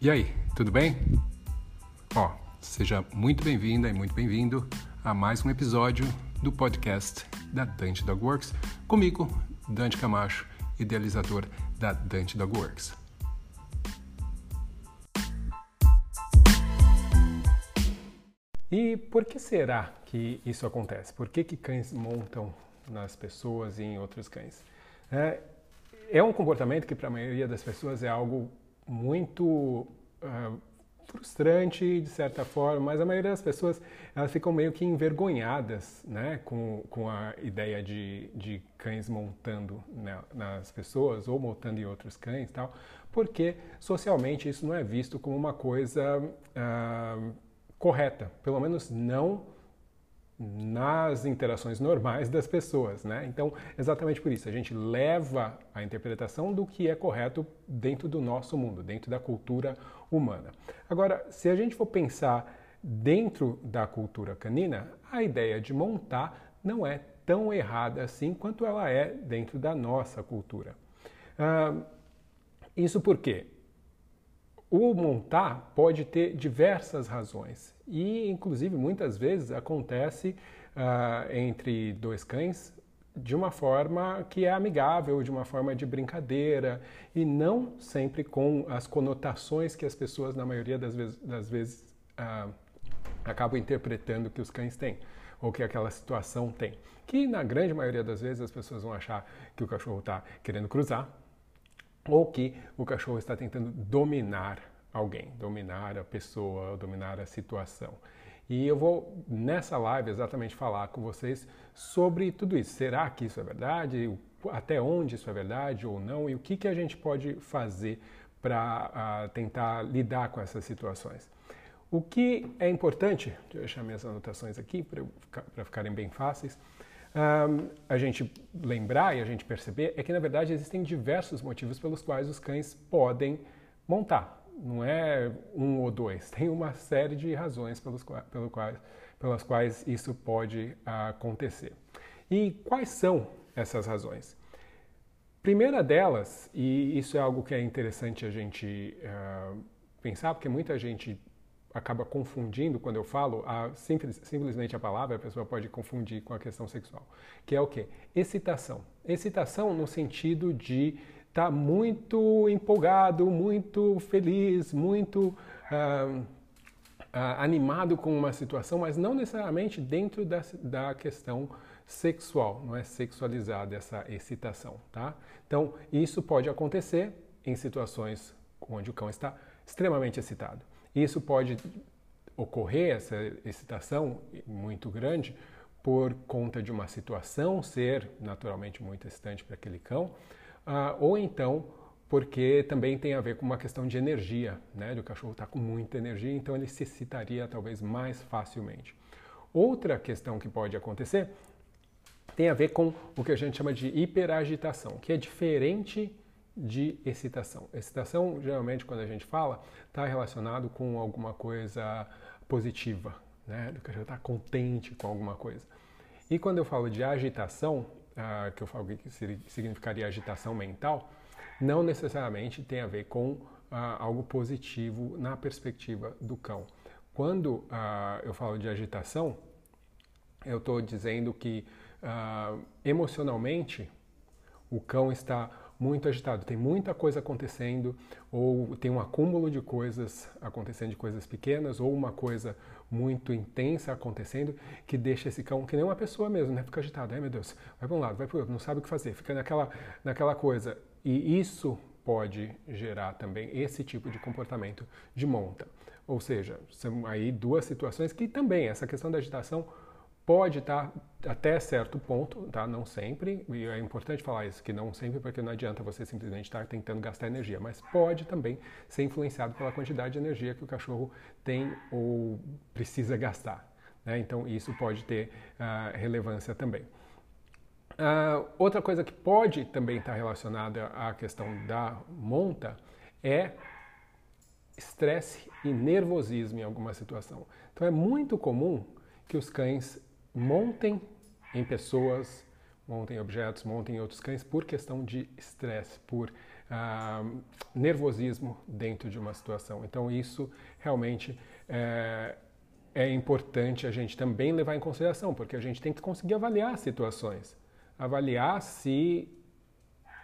E aí, tudo bem? Ó, seja muito bem-vinda e muito bem-vindo a mais um episódio do podcast da Dante Dog Works, comigo, Dante Camacho, idealizador da Dante Dog Works. E por que será que isso acontece? Por que, que cães montam nas pessoas e em outros cães? É, é um comportamento que para a maioria das pessoas é algo muito uh, frustrante de certa forma, mas a maioria das pessoas elas ficam meio que envergonhadas né, com, com a ideia de, de cães montando nas pessoas ou montando em outros cães tal, porque socialmente isso não é visto como uma coisa uh, correta, pelo menos não nas interações normais das pessoas, né? Então, exatamente por isso, a gente leva a interpretação do que é correto dentro do nosso mundo, dentro da cultura humana. Agora, se a gente for pensar dentro da cultura canina, a ideia de montar não é tão errada assim quanto ela é dentro da nossa cultura. Uh, isso porque o montar pode ter diversas razões e, inclusive, muitas vezes acontece uh, entre dois cães de uma forma que é amigável, de uma forma de brincadeira e não sempre com as conotações que as pessoas, na maioria das vezes, das vezes uh, acabam interpretando que os cães têm ou que aquela situação tem. Que na grande maioria das vezes as pessoas vão achar que o cachorro está querendo cruzar ou que o cachorro está tentando dominar alguém, dominar a pessoa, dominar a situação. E eu vou nessa live exatamente falar com vocês sobre tudo isso. Será que isso é verdade? Até onde isso é verdade ou não? E o que, que a gente pode fazer para ah, tentar lidar com essas situações? O que é importante, deixa eu deixar minhas anotações aqui para ficarem bem fáceis, um, a gente lembrar e a gente perceber é que, na verdade, existem diversos motivos pelos quais os cães podem montar. Não é um ou dois, tem uma série de razões pelos, pelo quais, pelas quais isso pode acontecer. E quais são essas razões? Primeira delas, e isso é algo que é interessante a gente uh, pensar, porque muita gente acaba confundindo quando eu falo, a, simples, simplesmente a palavra, a pessoa pode confundir com a questão sexual, que é o que? Excitação. Excitação no sentido de estar tá muito empolgado, muito feliz, muito ah, animado com uma situação, mas não necessariamente dentro da, da questão sexual, não é sexualizada essa excitação, tá? Então, isso pode acontecer em situações onde o cão está extremamente excitado. Isso pode ocorrer, essa excitação muito grande, por conta de uma situação ser naturalmente muito excitante para aquele cão, uh, ou então porque também tem a ver com uma questão de energia, né? O cachorro está com muita energia, então ele se excitaria talvez mais facilmente. Outra questão que pode acontecer tem a ver com o que a gente chama de hiperagitação, que é diferente de excitação. Excitação, geralmente, quando a gente fala, está relacionado com alguma coisa positiva, né? O cachorro está contente com alguma coisa. E quando eu falo de agitação, uh, que eu falo que significaria agitação mental, não necessariamente tem a ver com uh, algo positivo na perspectiva do cão. Quando uh, eu falo de agitação, eu estou dizendo que emocionalmente o cão está muito agitado, tem muita coisa acontecendo, ou tem um acúmulo de coisas acontecendo, de coisas pequenas, ou uma coisa muito intensa acontecendo, que deixa esse cão, que nem uma pessoa mesmo, né? Fica agitado, ai meu Deus, vai para um lado, vai para o outro, não sabe o que fazer, fica naquela, naquela coisa. E isso pode gerar também esse tipo de comportamento de monta. Ou seja, são aí duas situações que também, essa questão da agitação pode estar até certo ponto, tá? Não sempre, e é importante falar isso, que não sempre, porque não adianta você simplesmente estar tentando gastar energia, mas pode também ser influenciado pela quantidade de energia que o cachorro tem ou precisa gastar. Né? Então, isso pode ter uh, relevância também. Uh, outra coisa que pode também estar relacionada à questão da monta é estresse e nervosismo em alguma situação. Então, é muito comum que os cães montem em pessoas monta em objetos, monta em outros cães por questão de estresse, por ah, nervosismo dentro de uma situação. Então isso realmente é, é importante a gente também levar em consideração, porque a gente tem que conseguir avaliar as situações, avaliar se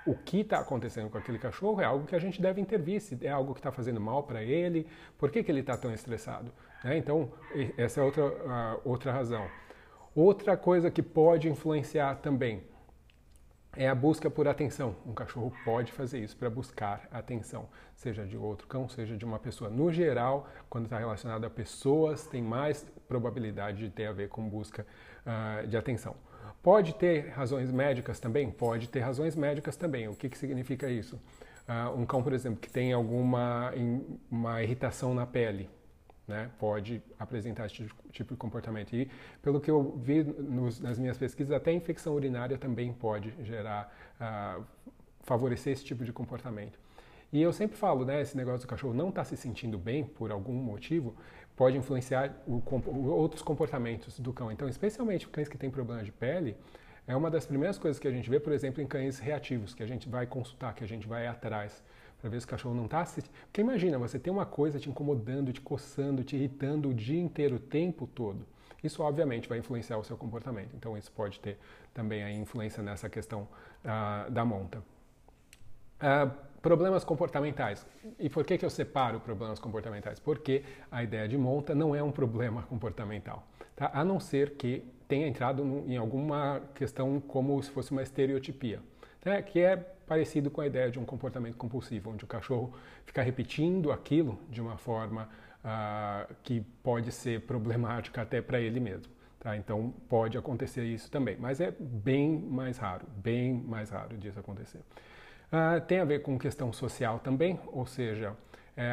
o que está acontecendo com aquele cachorro é algo que a gente deve intervir, se é algo que está fazendo mal para ele, por que, que ele está tão estressado. Né? Então, essa é outra, uh, outra razão. Outra coisa que pode influenciar também é a busca por atenção. Um cachorro pode fazer isso para buscar atenção, seja de outro cão, seja de uma pessoa. No geral, quando está relacionado a pessoas, tem mais probabilidade de ter a ver com busca uh, de atenção. Pode ter razões médicas também? Pode ter razões médicas também. O que, que significa isso? Uh, um cão, por exemplo, que tem alguma uma irritação na pele, né, pode apresentar esse tipo de comportamento. E, pelo que eu vi nos, nas minhas pesquisas, até infecção urinária também pode gerar, uh, favorecer esse tipo de comportamento. E eu sempre falo, né, esse negócio do cachorro não está se sentindo bem por algum motivo, pode influenciar o, o, outros comportamentos do cão. Então, especialmente cães que têm problema de pele, é uma das primeiras coisas que a gente vê, por exemplo, em cães reativos, que a gente vai consultar, que a gente vai atrás, para ver se o cachorro não está se... Porque imagina, você tem uma coisa te incomodando, te coçando, te irritando o dia inteiro, o tempo todo. Isso, obviamente, vai influenciar o seu comportamento. Então, isso pode ter também a influência nessa questão uh, da monta. Uh, Problemas comportamentais. E por que, que eu separo problemas comportamentais? Porque a ideia de monta não é um problema comportamental, tá? a não ser que tenha entrado em alguma questão como se fosse uma estereotipia, tá? que é parecido com a ideia de um comportamento compulsivo, onde o cachorro fica repetindo aquilo de uma forma uh, que pode ser problemática até para ele mesmo. Tá? Então pode acontecer isso também, mas é bem mais raro, bem mais raro disso acontecer. Uh, tem a ver com questão social também, ou seja, é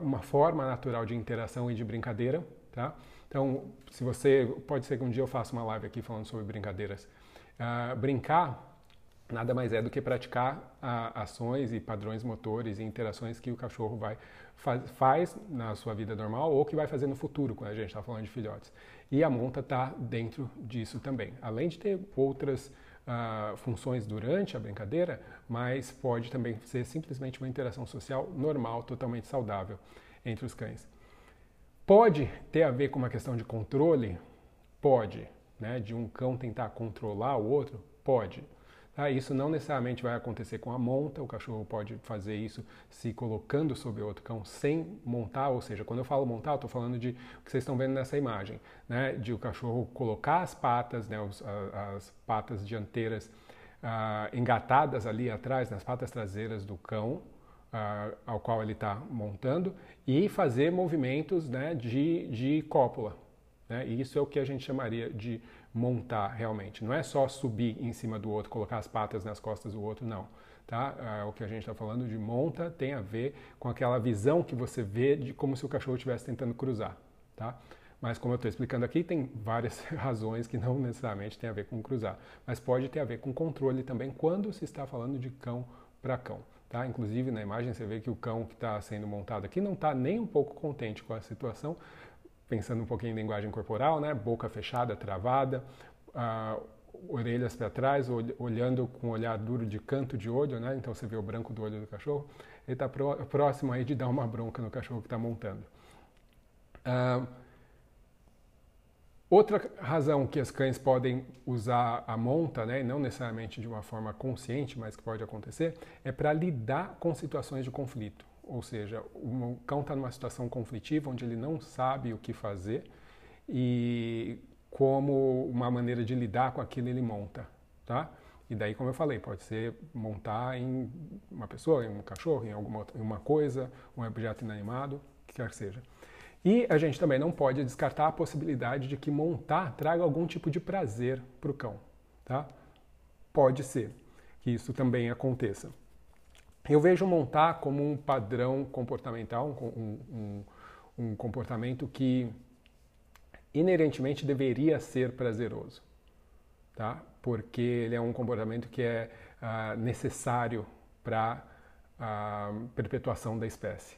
uma forma natural de interação e de brincadeira. Tá? Então, se você. Pode ser que um dia eu faça uma live aqui falando sobre brincadeiras. Uh, brincar nada mais é do que praticar uh, ações e padrões motores e interações que o cachorro vai faz, faz na sua vida normal ou que vai fazer no futuro, quando a gente está falando de filhotes. E a monta está dentro disso também. Além de ter outras uh, funções durante a brincadeira, mas pode também ser simplesmente uma interação social normal, totalmente saudável entre os cães. Pode ter a ver com uma questão de controle? Pode. Né? De um cão tentar controlar o outro? Pode. Tá? Isso não necessariamente vai acontecer com a monta, o cachorro pode fazer isso se colocando sobre outro cão sem montar, ou seja, quando eu falo montar, eu estou falando de o que vocês estão vendo nessa imagem, né? de o cachorro colocar as patas, né? As patas dianteiras uh, engatadas ali atrás, nas patas traseiras do cão, uh, ao qual ele está montando, e fazer movimentos né, de, de cópula. Né? E isso é o que a gente chamaria de montar realmente. Não é só subir em cima do outro, colocar as patas nas costas do outro, não. Tá? É, o que a gente está falando de monta tem a ver com aquela visão que você vê de como se o cachorro estivesse tentando cruzar. Tá? Mas como eu estou explicando aqui, tem várias razões que não necessariamente tem a ver com cruzar, mas pode ter a ver com controle também quando se está falando de cão para cão. Tá? Inclusive na imagem você vê que o cão que está sendo montado aqui não está nem um pouco contente com a situação, pensando um pouquinho em linguagem corporal, né? boca fechada, travada, uh, orelhas para trás, olhando com um olhar duro de canto de olho, né? então você vê o branco do olho do cachorro, ele está próximo aí de dar uma bronca no cachorro que está montando. Uh, outra razão que as cães podem usar a monta, né, não necessariamente de uma forma consciente, mas que pode acontecer, é para lidar com situações de conflito. Ou seja, o cão está numa situação conflitiva onde ele não sabe o que fazer e como uma maneira de lidar com aquilo ele monta, tá? E daí, como eu falei, pode ser montar em uma pessoa, em um cachorro, em alguma em uma coisa, um objeto inanimado, que quer que seja. E a gente também não pode descartar a possibilidade de que montar traga algum tipo de prazer para o cão, tá? Pode ser que isso também aconteça. Eu vejo montar como um padrão comportamental, um, um, um comportamento que inerentemente deveria ser prazeroso, tá? Porque ele é um comportamento que é uh, necessário para a perpetuação da espécie.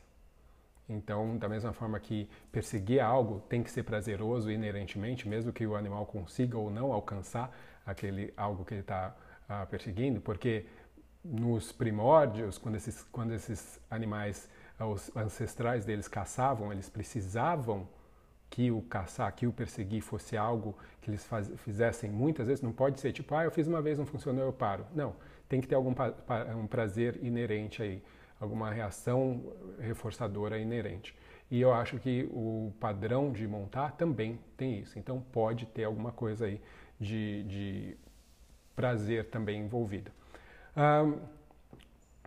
Então, da mesma forma que perseguir algo tem que ser prazeroso inerentemente, mesmo que o animal consiga ou não alcançar aquele algo que ele está uh, perseguindo, porque nos primórdios, quando esses, quando esses animais, os ancestrais deles caçavam, eles precisavam que o caçar, que o perseguir fosse algo que eles faz, fizessem muitas vezes, não pode ser tipo, ah, eu fiz uma vez, não funcionou, eu paro. Não, tem que ter algum um prazer inerente aí, alguma reação reforçadora inerente. E eu acho que o padrão de montar também tem isso. Então pode ter alguma coisa aí de, de prazer também envolvida.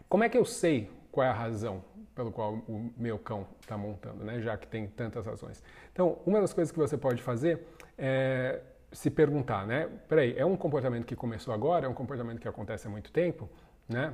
Como é que eu sei qual é a razão pelo qual o meu cão está montando, né? já que tem tantas razões? Então, uma das coisas que você pode fazer é se perguntar, né? Peraí, é um comportamento que começou agora? É um comportamento que acontece há muito tempo? Né?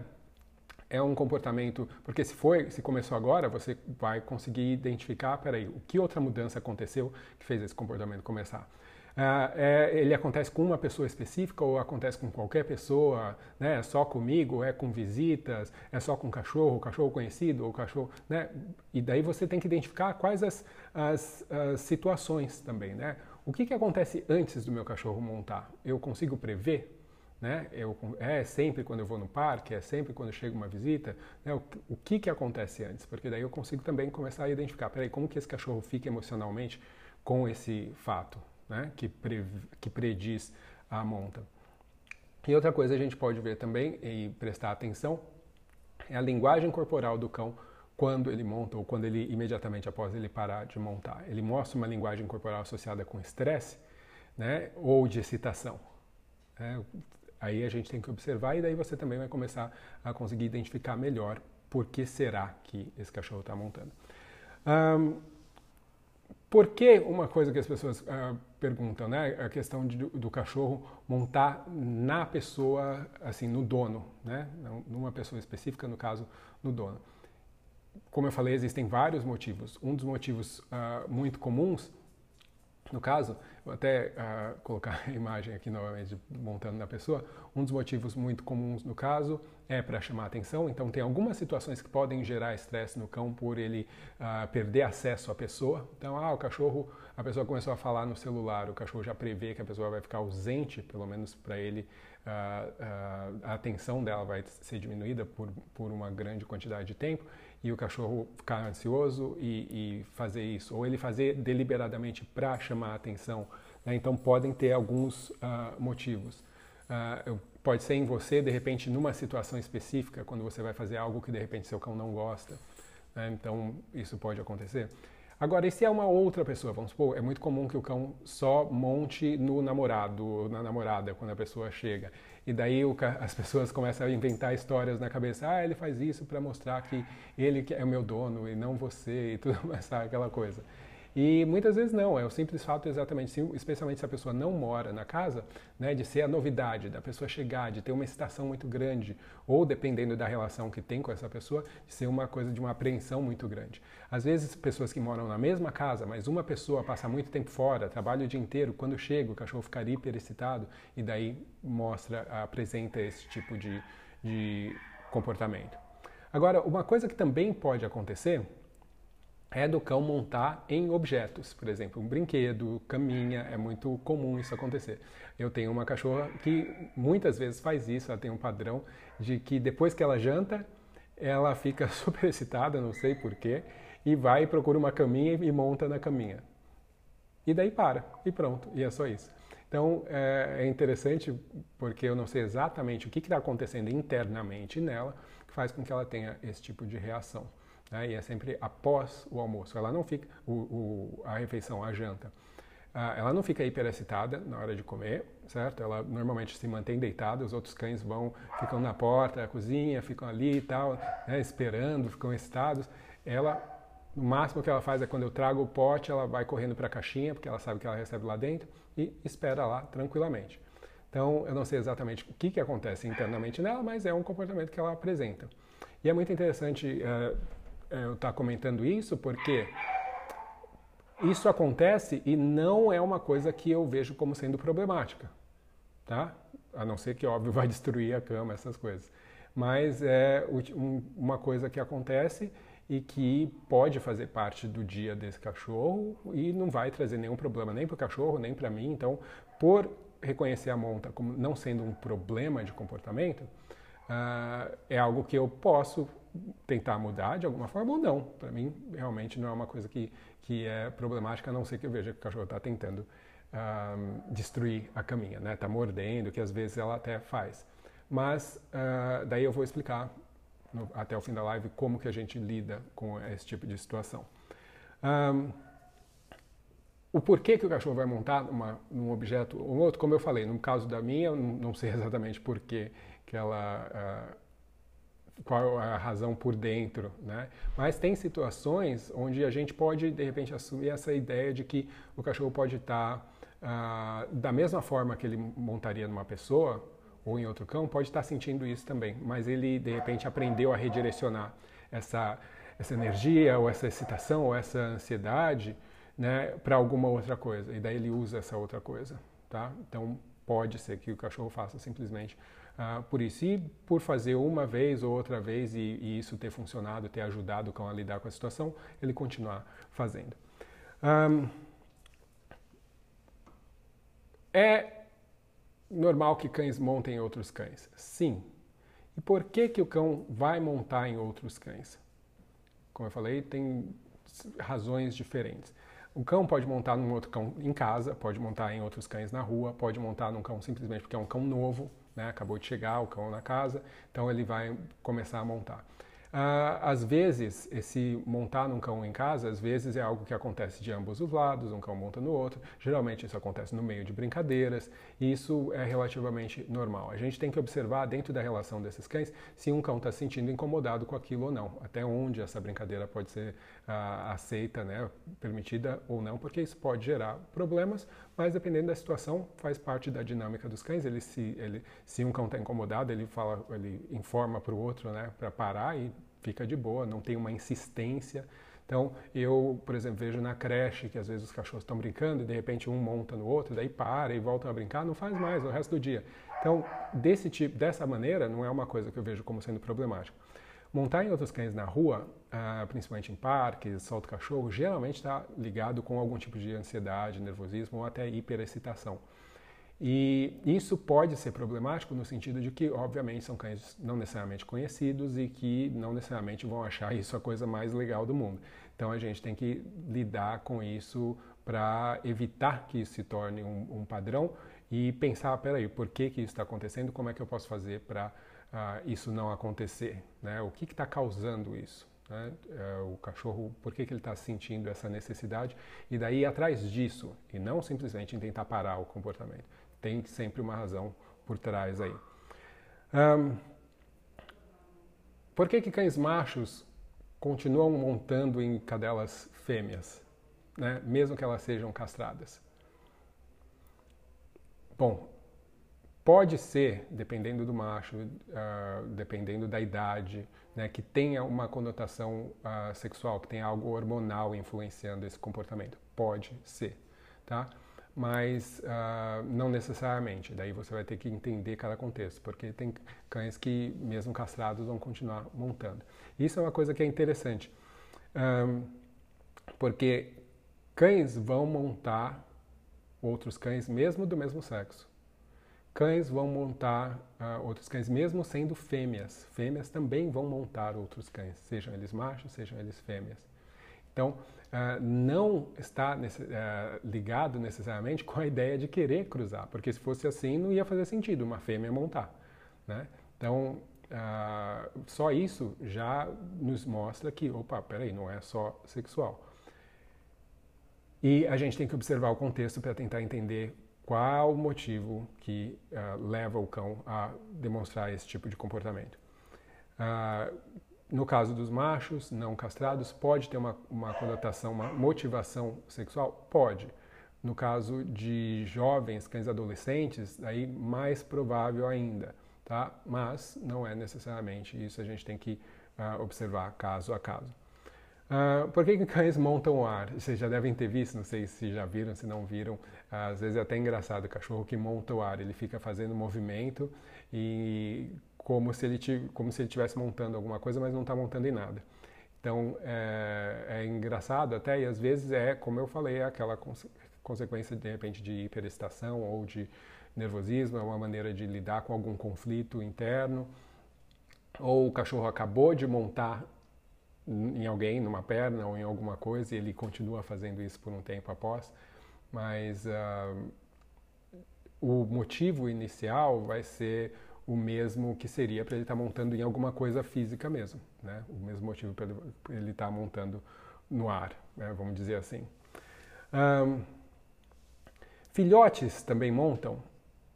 é um comportamento, porque se foi, se começou agora, você vai conseguir identificar, peraí, o que outra mudança aconteceu que fez esse comportamento começar. Uh, é, ele acontece com uma pessoa específica ou acontece com qualquer pessoa, né? É só comigo, é com visitas, é só com cachorro, cachorro conhecido ou cachorro, né? E daí você tem que identificar quais as, as, as situações também, né? O que, que acontece antes do meu cachorro montar? Eu consigo prever? Né? Eu, é sempre quando eu vou no parque, é sempre quando chega uma visita, né? o, o, que, que acontece antes? Porque daí eu consigo também começar a identificar, peraí, como que esse cachorro fica emocionalmente com esse fato, né? que, pre, que prediz a monta. E outra coisa a gente pode ver também e prestar atenção é a linguagem corporal do cão quando ele monta ou quando ele imediatamente após ele parar de montar. Ele mostra uma linguagem corporal associada com estresse, né, ou de excitação. É, Aí a gente tem que observar e daí você também vai começar a conseguir identificar melhor por que será que esse cachorro está montando. Um, por que uma coisa que as pessoas uh, perguntam, né? A questão de, do cachorro montar na pessoa, assim, no dono, né? Numa pessoa específica, no caso, no dono. Como eu falei, existem vários motivos. Um dos motivos uh, muito comuns no caso, vou até uh, colocar a imagem aqui novamente montando na pessoa. Um dos motivos muito comuns no caso é para chamar atenção. Então, tem algumas situações que podem gerar estresse no cão por ele uh, perder acesso à pessoa. Então, ah, o cachorro, a pessoa começou a falar no celular, o cachorro já prevê que a pessoa vai ficar ausente, pelo menos para ele, uh, a atenção dela vai ser diminuída por, por uma grande quantidade de tempo e o cachorro ficar ansioso e, e fazer isso, ou ele fazer deliberadamente para chamar a atenção. Né? Então podem ter alguns uh, motivos. Uh, pode ser em você, de repente, numa situação específica, quando você vai fazer algo que de repente seu cão não gosta. Né? Então isso pode acontecer. Agora, e se é uma outra pessoa? Vamos supor, é muito comum que o cão só monte no namorado na namorada quando a pessoa chega. E daí o, as pessoas começam a inventar histórias na cabeça. Ah, ele faz isso para mostrar que ele é o meu dono e não você e tudo mais, sabe? Aquela coisa. E muitas vezes não, é o simples fato exatamente, especialmente se a pessoa não mora na casa, né, de ser a novidade, da pessoa chegar, de ter uma excitação muito grande, ou dependendo da relação que tem com essa pessoa, de ser uma coisa de uma apreensão muito grande. Às vezes, pessoas que moram na mesma casa, mas uma pessoa passa muito tempo fora, trabalha o dia inteiro, quando chega o cachorro fica hiper excitado e daí mostra, apresenta esse tipo de, de comportamento. Agora, uma coisa que também pode acontecer é do cão montar em objetos, por exemplo, um brinquedo, caminha, é muito comum isso acontecer. Eu tenho uma cachorra que muitas vezes faz isso, ela tem um padrão de que depois que ela janta, ela fica super excitada, não sei porquê, e vai e procura uma caminha e monta na caminha. E daí para, e pronto, e é só isso. Então é, é interessante porque eu não sei exatamente o que está acontecendo internamente nela que faz com que ela tenha esse tipo de reação né? e é sempre após o almoço. Ela não fica, o, o, a refeição, a janta, uh, ela não fica hiperexcitada na hora de comer, certo? Ela normalmente se mantém deitada, os outros cães vão, ficam na porta da cozinha, ficam ali e tal, né? esperando, ficam excitados. Ela, no máximo que ela faz é quando eu trago o pote, ela vai correndo para a caixinha, porque ela sabe que ela recebe lá dentro, e espera lá tranquilamente. Então, eu não sei exatamente o que, que acontece internamente nela, mas é um comportamento que ela apresenta. E é muito interessante uh, eu estar tá comentando isso porque isso acontece e não é uma coisa que eu vejo como sendo problemática, tá? A não ser que, óbvio, vai destruir a cama, essas coisas. Mas é uma coisa que acontece e que pode fazer parte do dia desse cachorro e não vai trazer nenhum problema nem para o cachorro, nem para mim. Então, por reconhecer a monta como não sendo um problema de comportamento, uh, é algo que eu posso tentar mudar de alguma forma ou não. Para mim, realmente não é uma coisa que, que é problemática, a não ser que eu veja que o cachorro está tentando destruir a caminha, né? Está mordendo, que às vezes ela até faz. Mas uh, daí eu vou explicar no, até o fim da live como que a gente lida com esse tipo de situação. Um, o porquê que o cachorro vai montar numa, num objeto ou outro, como eu falei, no caso da minha, eu não sei exatamente porquê que ela. Uh, qual a razão por dentro, né? Mas tem situações onde a gente pode, de repente, assumir essa ideia de que o cachorro pode estar, uh, da mesma forma que ele montaria numa pessoa ou em outro cão, pode estar sentindo isso também, mas ele, de repente, aprendeu a redirecionar essa, essa energia, ou essa excitação, ou essa ansiedade, né, para alguma outra coisa. E daí ele usa essa outra coisa, tá? Então pode ser que o cachorro faça simplesmente uh, por isso. E por fazer uma vez ou outra vez e, e, isso ter funcionado, ter ajudado o cão a lidar com a situação, ele continuar fazendo. Um, é normal que cães montem outros cães? Sim. E por que, que o cão vai montar em outros cães? Como eu falei, tem razões diferentes. O cão pode montar num outro cão em casa, pode montar em outros cães na rua, pode montar num cão simplesmente porque é um cão novo, né? acabou de chegar o cão na casa, então ele vai começar a montar. Uh, às vezes, esse montar num cão em casa, às vezes é algo que acontece de ambos os lados, um cão monta no outro. Geralmente isso acontece no meio de brincadeiras e isso é relativamente normal. A gente tem que observar dentro da relação desses cães se um cão está se sentindo incomodado com aquilo ou não, até onde essa brincadeira pode ser uh, aceita, né, permitida ou não, porque isso pode gerar problemas, mas dependendo da situação, faz parte da dinâmica dos cães. Ele se, ele, se um cão está incomodado, ele fala, ele informa para o outro, né, para parar e fica de boa, não tem uma insistência. Então, eu, por exemplo, vejo na creche que às vezes os cachorros estão brincando e de repente um monta no outro, daí para e volta a brincar, não faz mais o resto do dia. Então, desse tipo, dessa maneira, não é uma coisa que eu vejo como sendo problemática. Montar em outros cães na rua, uh, principalmente em parques, solto cachorro, geralmente está ligado com algum tipo de ansiedade, nervosismo ou até hiperexcitação. E isso pode ser problemático no sentido de que, obviamente, são cães não necessariamente conhecidos e que não necessariamente vão achar isso a coisa mais legal do mundo. Então a gente tem que lidar com isso para evitar que isso se torne um, um, padrão e pensar, peraí, por que, que isso está acontecendo? Como é que eu posso fazer para ah, isso não acontecer? Né? O que está causando isso? Né? Uh, o cachorro, por que, que ele está sentindo essa necessidade? E daí atrás disso, e não simplesmente em tentar parar o comportamento tem sempre uma razão por trás aí. Um, por que, que cães machos continuam montando em cadelas fêmeas, né, mesmo que elas sejam castradas? Bom, pode ser, dependendo do macho, uh, dependendo da idade, né, que tenha uma conotação uh, sexual, que tenha algo hormonal influenciando esse comportamento. Pode ser, tá? mas uh, não necessariamente. Daí você vai ter que entender cada contexto, porque tem cães que, mesmo castrados, vão continuar montando. Isso é uma coisa que é interessante, um, porque cães vão montar outros cães, mesmo do mesmo sexo. Cães vão montar uh, outros cães, mesmo sendo fêmeas. Fêmeas também vão montar outros cães, sejam eles machos, sejam eles fêmeas. Então, uh, não está nesse, uh, ligado necessariamente com a ideia de querer cruzar, porque se fosse assim não ia fazer sentido uma fêmea montar. Né? Então, uh, só isso já nos mostra que, opa, peraí, não é só sexual. E a gente tem que observar o contexto para tentar entender qual o motivo que leva o cão a demonstrar esse tipo de comportamento. Uh, no caso dos machos não castrados, pode ter uma, uma conotação, uma motivação sexual? Pode. No caso de jovens, cães adolescentes, aí mais provável ainda, tá? Mas não é necessariamente isso, a gente tem que uh, observar caso a caso. Uh, por que, que cães montam o ar? Vocês já devem ter visto, não sei se já viram, se não viram. Às vezes é até engraçado o cachorro que monta o ar, ele fica fazendo movimento e como se ele como se ele estivesse montando alguma coisa, mas não está montando em nada. Então é, é, engraçado até e às vezes é, como eu falei, é aquela cons consequência de repente de hiperestação ou de, nervosismo, é uma maneira de lidar com algum conflito interno, ou o cachorro acabou de montar em alguém, numa perna ou em alguma coisa, e ele continua fazendo isso por um tempo após, mas uh, o motivo inicial vai ser o mesmo que seria para ele estar tá montando em alguma coisa física mesmo, né? O mesmo motivo para ele estar tá montando no ar, né? vamos dizer assim. Um, filhotes também montam?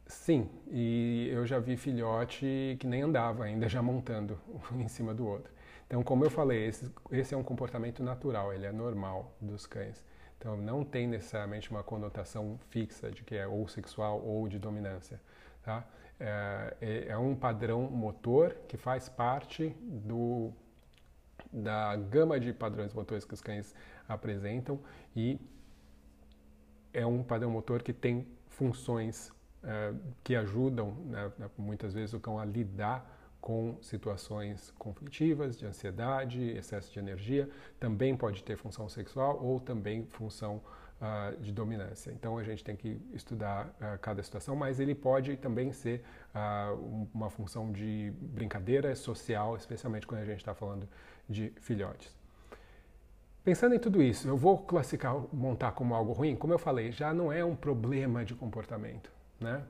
Sim, e eu já vi filhote que nem andava ainda já montando um em cima do outro. Então, como eu falei, esse, esse é um comportamento natural, ele é normal dos cães. Então, não tem necessariamente uma conotação fixa de que é ou sexual ou de dominância. Tá? É, é, é um padrão motor que faz parte do, da gama de padrões motores que os cães apresentam e é um padrão motor que tem funções uh, que ajudam, né, muitas vezes, o cão a lidar com situações conflitivas, de ansiedade, excesso de energia, também pode ter função sexual ou também função uh, de dominância. Então a gente tem que estudar uh, cada situação, mas ele pode também ser uh, uma função de brincadeira social, especialmente quando a gente está falando de filhotes. Pensando em tudo isso, eu vou classificar, montar como algo ruim? Como eu falei, já não é um problema de comportamento, né?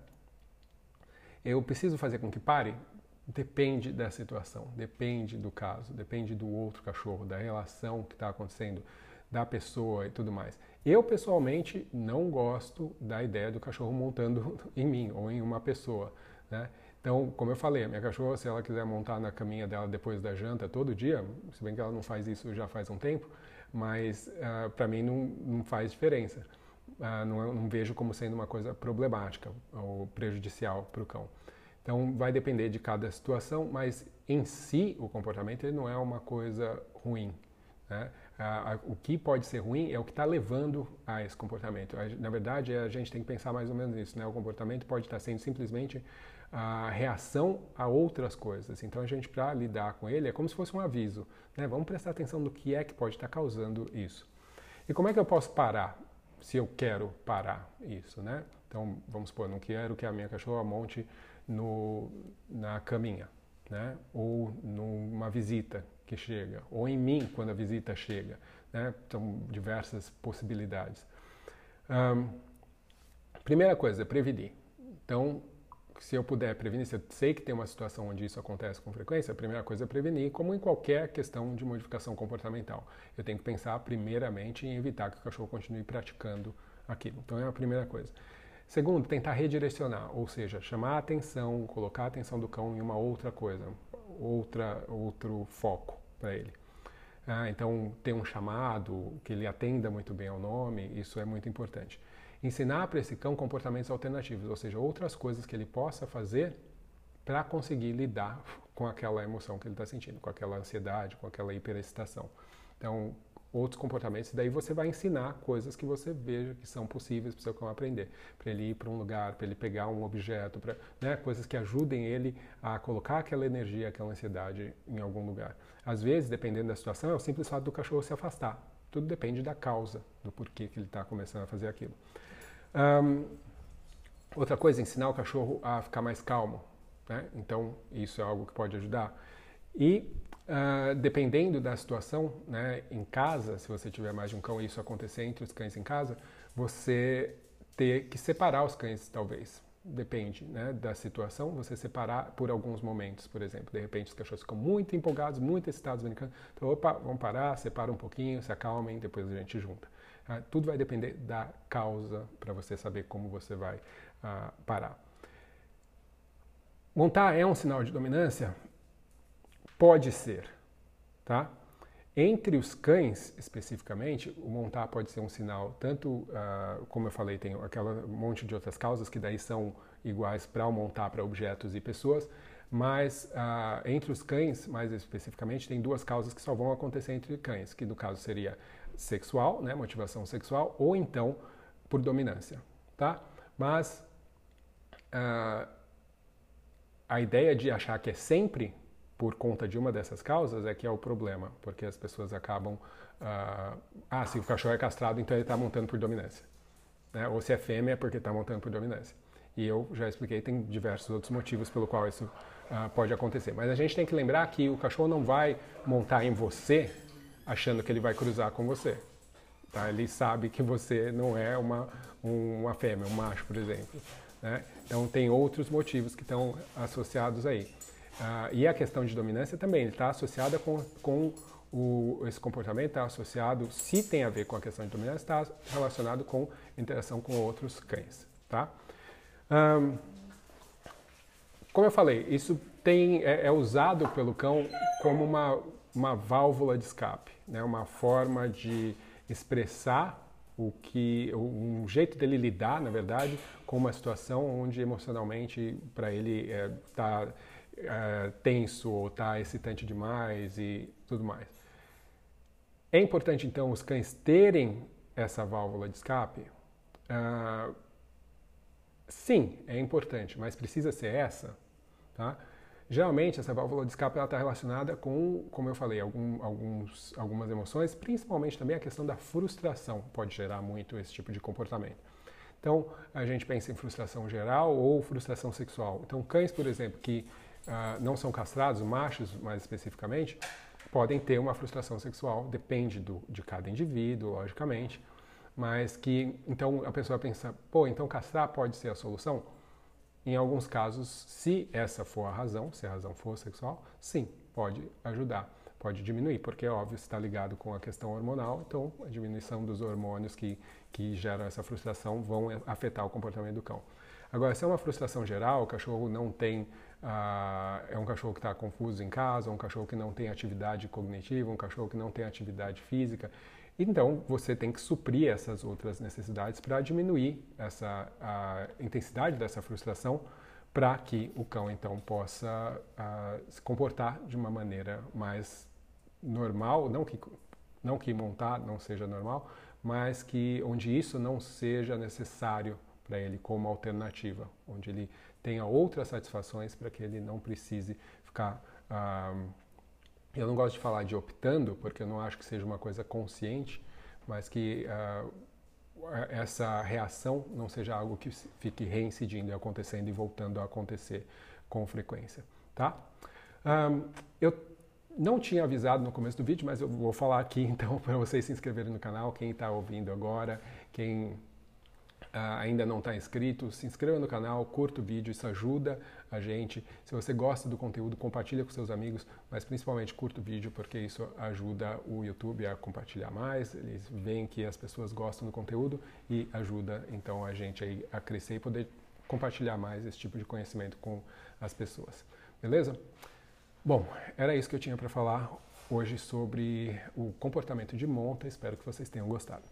Eu preciso fazer com que pare? Depende da situação, depende do caso, depende do outro cachorro, da relação que está acontecendo, da pessoa e tudo mais. Eu, pessoalmente, não gosto da ideia do cachorro montando em mim ou em uma pessoa. Né? Então, como eu falei, a minha cachorra, se ela quiser montar na caminha dela depois da janta todo dia, se bem que ela não faz isso já faz um tempo, mas uh, ah, para mim não, não, faz diferença. Uh, não, não vejo como sendo uma coisa problemática ou prejudicial para o cão. Então vai depender de cada situação, mas em si o comportamento ele não é uma coisa ruim. Né? o que pode ser ruim é o que está levando a esse comportamento. na verdade, a gente tem que pensar mais ou menos nisso. Né? O comportamento pode estar sendo simplesmente a reação a outras coisas. Então a gente, para lidar com ele, é como se fosse um aviso. Né? Vamos prestar atenção no que é que pode estar causando isso. E como é que eu posso parar, se eu quero parar isso? Né? Então, vamos supor, não quero que a minha cachorra monte no, na caminha, né? ou numa visita que chega, ou em mim quando a visita chega. Né? São diversas possibilidades. Um, primeira coisa, prevenir. Então, se eu puder prevenir, se eu sei que tem uma situação onde isso acontece com frequência, a primeira coisa é prevenir, como em qualquer questão de modificação comportamental. Eu tenho que pensar primeiramente em evitar que o cachorro continue praticando aquilo. Então é a primeira coisa. Segundo, tentar redirecionar, ou seja, chamar a atenção, colocar a atenção do cão em uma outra coisa, outra, outro foco para ele. Ah, então, ter um chamado, que ele atenda muito bem ao nome, isso é muito importante. Ensinar para esse cão comportamentos alternativos, ou seja, outras coisas que ele possa fazer para conseguir lidar com aquela emoção que ele está sentindo, com aquela ansiedade, com aquela hiperexcitação. Então, outros comportamentos, e daí você vai ensinar coisas que você veja que são possíveis para o seu cão aprender, para ele ir para um lugar, para ele pegar um objeto, pra, né, coisas que ajudem ele a colocar aquela energia, aquela ansiedade em algum lugar. Às vezes, dependendo da situação, é o simples fato do cachorro se afastar. Tudo depende da causa, do porquê que ele está começando a fazer aquilo. Um, outra coisa, ensinar o cachorro a ficar mais calmo. Né? Então, isso é algo que pode ajudar. E Uh, dependendo da situação, né, em casa, se você tiver mais de um cão e isso acontecer entre os cães em casa, você ter que separar os cães, talvez. Depende né, da situação, você separar por alguns momentos, por exemplo. De repente os cachorros ficam muito empolgados, muito excitados brincando. Então, opa, vamos parar, separa um pouquinho, se acalmem, depois a gente junta. Uh, tudo vai depender da causa para você saber como você vai uh, parar. Montar é um sinal de dominância? Pode ser, tá? Entre os cães, especificamente, o montar pode ser um sinal, tanto, uh, como eu falei, tem aquela monte de outras causas que daí são iguais para o montar para objetos e pessoas, mas uh, entre os cães, mais especificamente, tem duas causas que só vão acontecer entre cães, que no caso seria sexual, né, motivação sexual, ou então por dominância, tá? Mas uh, a ideia de achar que é sempre por conta de uma dessas causas é que é o problema, porque as pessoas acabam. Uh, ah, se o cachorro é castrado, então ele está montando por dominância. Né? Ou se é fêmea, é porque está montando por dominância. E eu já expliquei, tem diversos outros motivos pelo qual isso uh, pode acontecer. Mas a gente tem que lembrar que o cachorro não vai montar em você achando que ele vai cruzar com você. Tá? Ele sabe que você não é uma, uma fêmea, um macho, por exemplo. Né? Então tem outros motivos que estão associados aí. Uh, e a questão de dominância também está associada com, com o, esse comportamento está associado, se tem a ver com a questão de dominância, está relacionado com interação com outros cães. Tá? Um, como eu falei, isso tem, é, é, usado pelo cão como uma, uma válvula de escape, né? uma forma de expressar o que um jeito dele lidar, na verdade, com uma situação onde emocionalmente para ele está é, é, tenso ou está excitante demais e tudo mais. É importante então os cães terem essa válvula de escape? Uh, sim, é importante, mas precisa ser essa, tá? Geralmente essa válvula de escape está relacionada com, como eu falei, algum, alguns, algumas emoções, principalmente também a questão da frustração pode gerar muito esse tipo de comportamento. Então a gente pensa em frustração geral ou frustração sexual. Então cães, por exemplo, que uh, não são castrados, machos mais especificamente, podem ter uma frustração sexual, depende do, de cada indivíduo, logicamente, mas que então a pessoa pensa, pô, então castrar pode ser a solução? Em alguns casos, se essa for a razão, se a razão for sexual, sim, pode ajudar, pode diminuir, porque óbvio está ligado com a questão hormonal, então a diminuição dos hormônios que, que geram essa frustração vão afetar o comportamento do cão. Agora, se é uma frustração geral, o cachorro não tem ah, é um cachorro que está confuso em casa, um cachorro que não tem atividade cognitiva, um cachorro que não tem atividade física. Então, você tem que suprir essas outras necessidades para diminuir essa a intensidade dessa frustração, para que o cão então possa ah, se comportar de uma maneira mais normal, não que não que montar não seja normal, mas que onde isso não seja necessário para ele como alternativa, onde ele tenha outras satisfações para que ele não precise ficar. Ah, eu não gosto de falar de optando, porque eu não acho que seja uma coisa consciente, mas que ah, essa reação não seja algo que fique reincidindo e acontecendo e voltando a acontecer com frequência, tá? Um, eu não tinha avisado no começo do vídeo, mas eu vou falar aqui então para vocês se inscreverem no canal, quem está ouvindo agora, quem ainda não está inscrito, se inscreva no canal, curta o vídeo, isso ajuda a gente. Se você gosta do conteúdo, compartilha com seus amigos, mas principalmente curta o vídeo porque isso ajuda o YouTube a compartilhar mais. Eles veem que as pessoas gostam do conteúdo e ajuda então a gente a crescer e poder compartilhar mais esse tipo de conhecimento com as pessoas. Beleza? Bom, era isso que eu tinha para falar hoje sobre o comportamento de monta. Espero que vocês tenham gostado.